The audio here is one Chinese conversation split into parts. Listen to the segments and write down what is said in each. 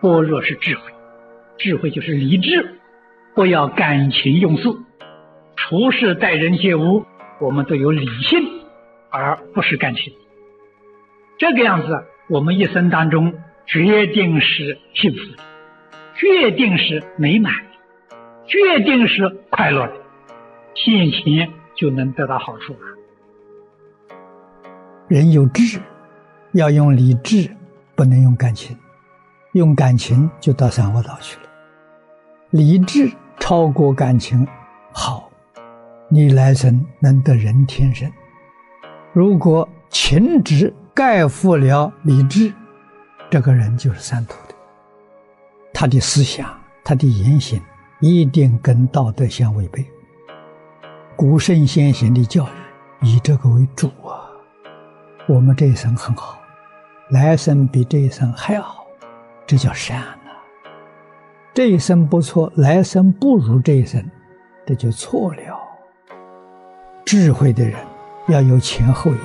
般若是智慧，智慧就是理智，不要感情用事，处事待人接物，我们都有理性，而不是感情。这个样子，我们一生当中决定是幸福的，决定是美满的，决定是快乐的，现前就能得到好处了。人有智，要用理智，不能用感情。用感情就到三恶道去了。理智超过感情，好，你来生能得人天生。如果情执盖覆了理智，这个人就是三途的。他的思想，他的言行，一定跟道德相违背。古圣先贤的教育以这个为主啊。我们这一生很好，来生比这一生还好。这叫善呐！这一生不错，来生不如这一生，这就错了。智慧的人要有前后眼，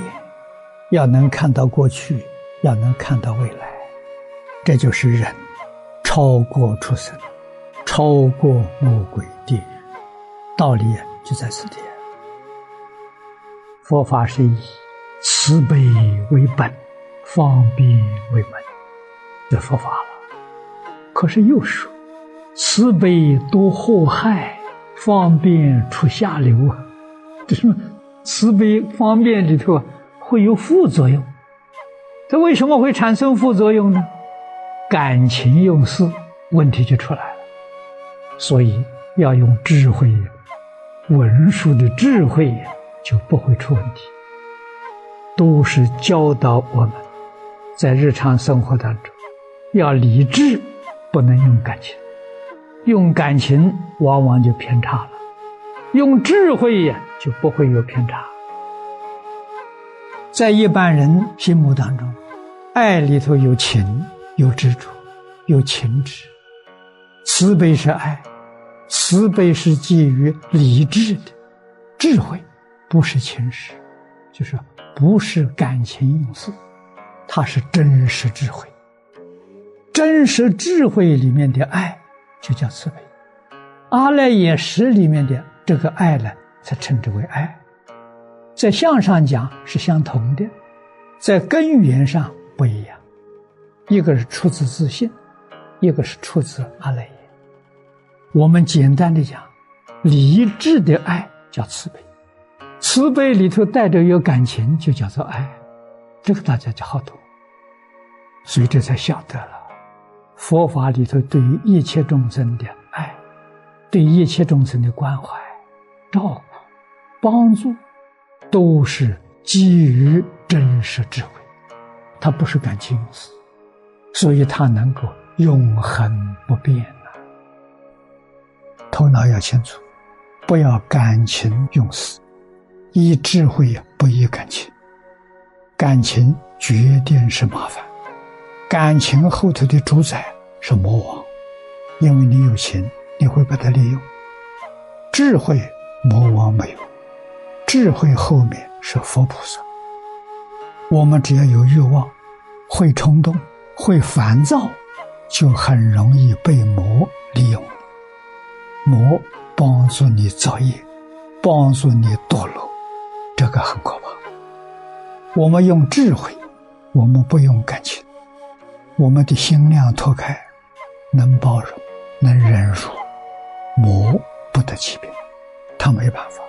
要能看到过去，要能看到未来，这就是人超过出生，超过魔鬼地狱。道理就在此地。佛法是以慈悲为本，方便为门，这佛法了。可是又说，慈悲多祸害，方便出下流啊！这什么慈悲方便里头会有副作用？这为什么会产生副作用呢？感情用事，问题就出来了。所以要用智慧，文殊的智慧就不会出问题。都是教导我们，在日常生活当中要理智。不能用感情，用感情往往就偏差了；用智慧呀，就不会有偏差。在一般人心目当中，爱里头有情，有执着，有情执。慈悲是爱，慈悲是基于理智的智慧，不是情识，就是不是感情用事，它是真实智慧。真实智慧里面的爱，就叫慈悲；阿赖耶识里面的这个爱呢，才称之为爱。在相上讲是相同的，在根源上不一样。一个是出自自信，一个是出自阿赖耶。我们简单的讲，理智的爱叫慈悲，慈悲里头带着有感情，就叫做爱。这个大家就好懂，所以这才晓得了。佛法里头对于一切众生的爱，对一切众生的关怀、照顾、帮助，都是基于真实智慧。它不是感情用事，所以它能够永恒不变呐。头脑要清楚，不要感情用事，以智慧不以感情。感情决定是麻烦。感情后头的主宰是魔王，因为你有情，你会把它利用。智慧魔王没有，智慧后面是佛菩萨。我们只要有欲望，会冲动，会烦躁，就很容易被魔利用。魔帮助你造业，帮助你堕落，这个很可怕。我们用智慧，我们不用感情。我们的心量拓开，能包容，能忍辱，魔不得其边，他没办法。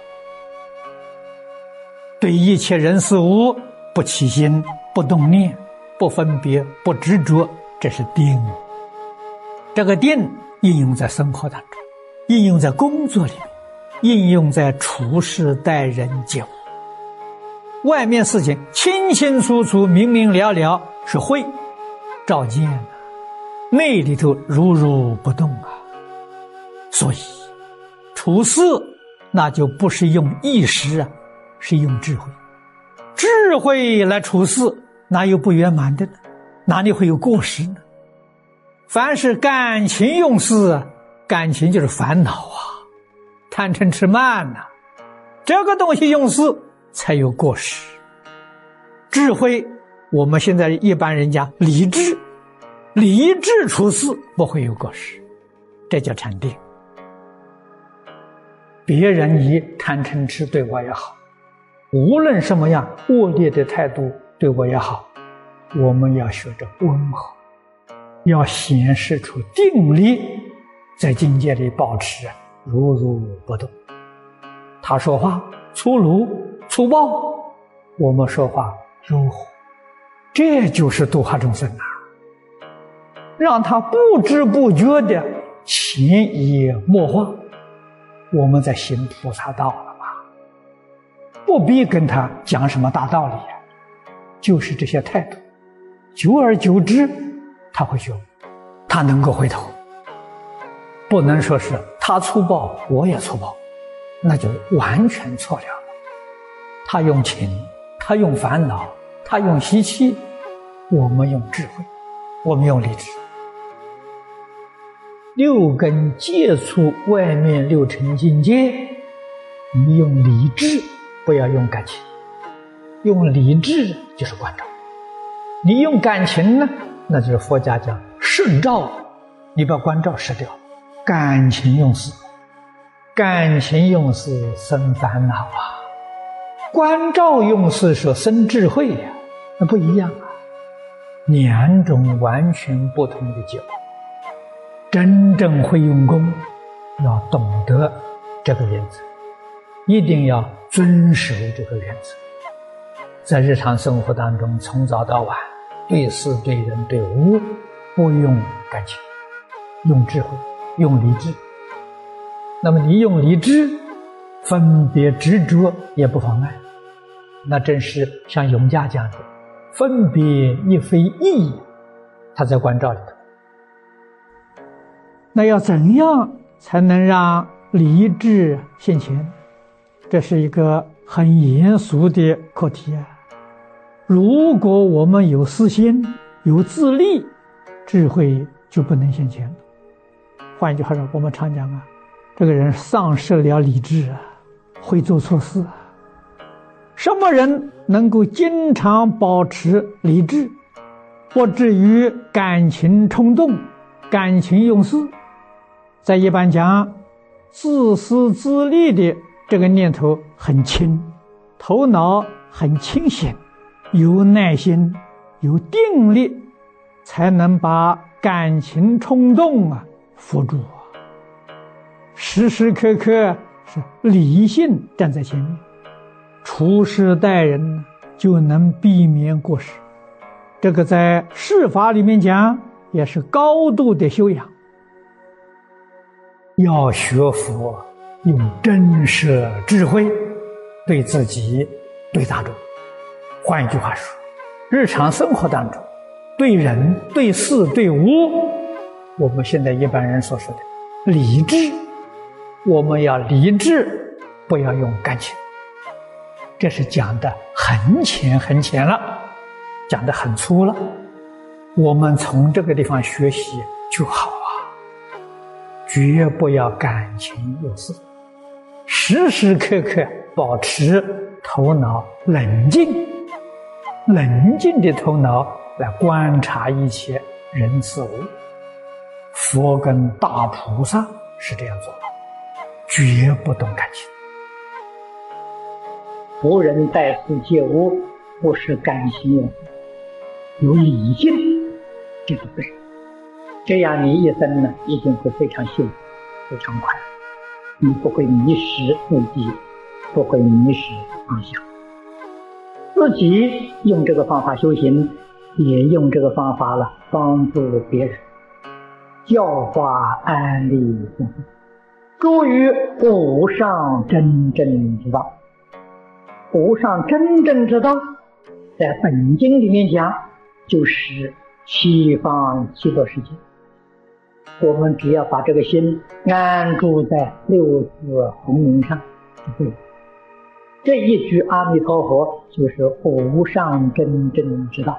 对一切人事物不起心，不动念，不分别，不执着，这是定。这个定应用在生活当中，应用在工作里面，应用在处事待人接物。外面事情清清楚楚、明明了了，是会。照见呐，内里头如如不动啊，所以处事那就不是用意识啊，是用智慧，智慧来处事，哪有不圆满的呢？哪里会有过失呢？凡是感情用事，感情就是烦恼啊，贪嗔痴慢呐，这个东西用事才有过失，智慧。我们现在一般人讲理智，理智处事不会有过失，这叫禅定。别人以贪嗔痴对我也好，无论什么样恶劣的态度对我也好，我们要学着温和，要显示出定力，在境界里保持如如不动。他说话粗鲁粗暴，我们说话柔和，这就是度化众生啊！让他不知不觉的潜移默化。我们在行菩萨道了嘛，不必跟他讲什么大道理，就是这些态度，久而久之，他会觉悟，他能够回头。不能说是他粗暴，我也粗暴，那就完全错了。他用情，他用烦恼，他用习气，我们用智慧，我们用理智。六根接触外面六尘境界，你用理智，不要用感情。用理智就是关照。你用感情呢，那就是佛家讲摄照，你把关照失掉，感情用事，感情用事生烦恼啊。关照用事说生智慧呀，那不一样啊，两种完全不同的结果。真正会用功，要懂得这个原则，一定要遵守这个原则。在日常生活当中，从早到晚，对事、对人、对物，不用感情，用智慧，用理智。那么你用理智，分别执着也不妨碍。那正是像永嘉讲的，分别亦非义，他在关照里头。那要怎样才能让理智现前？这是一个很严肃的课题啊！如果我们有私心、有自利，智慧就不能现前了。换一句话说，我们常讲啊，这个人丧失了理智啊，会做错事啊。什么人能够经常保持理智，不至于感情冲动、感情用事？在一般讲，自私自利的这个念头很轻，头脑很清醒，有耐心，有定力，才能把感情冲动啊扶住啊。时时刻刻是理性站在前面，处事待人就能避免过失。这个在事法里面讲，也是高度的修养。要学佛，用真实智慧对自己、对大众。换一句话说，日常生活当中，对人、对事、对物，我们现在一般人所说的理智，我们要理智，不要用感情。这是讲的很浅很浅了，讲的很粗了。我们从这个地方学习就好啊。绝不要感情用事，时时刻刻保持头脑冷静，冷静的头脑来观察一切人事物。佛跟大菩萨是这样做的，绝不动感情。无人在世皆物，不是感情用事，有理性，这个对。这样，你一生呢一定会非常幸福，非常快乐。你不会迷失自己，不会迷失方向。自己用这个方法修行，也用这个方法了帮助别人，教化安利众生，诸于无上真正之道。无上真正之道，在本经里面讲，就是西方极乐世界。我们只要把这个心安住在六字红名上，就对了。这一句阿弥陀佛就是无上真正之道。